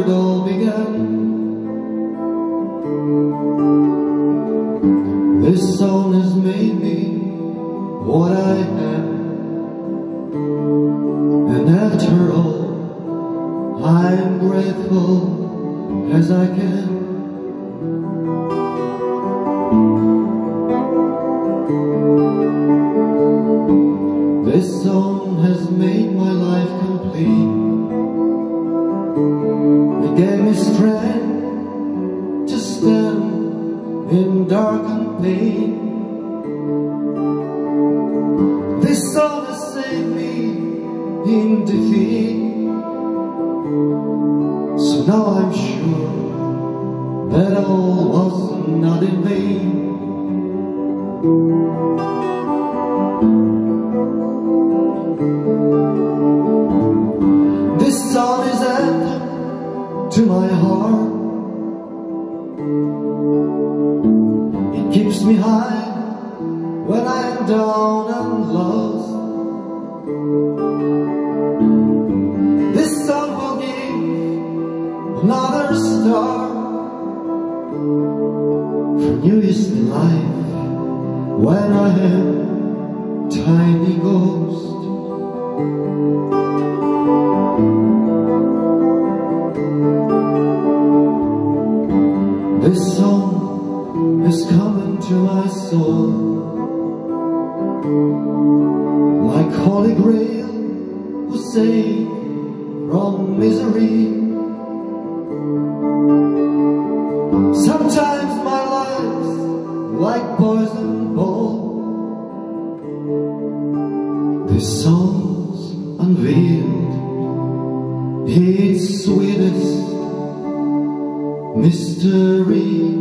it all began. This song has made me what I am, and after all, I am grateful as I can. This song Me strength to stand in dark and pain. This song has saved me in defeat. So now I'm sure that all was not in vain. To my heart. It keeps me high when I'm down and lost. This song will give another star for newest life when I am tiny ghost. This song has come into my soul like Holy Grail who saved from misery. Sometimes my life's like poison ball. This song's unveiled its sweetest mystery.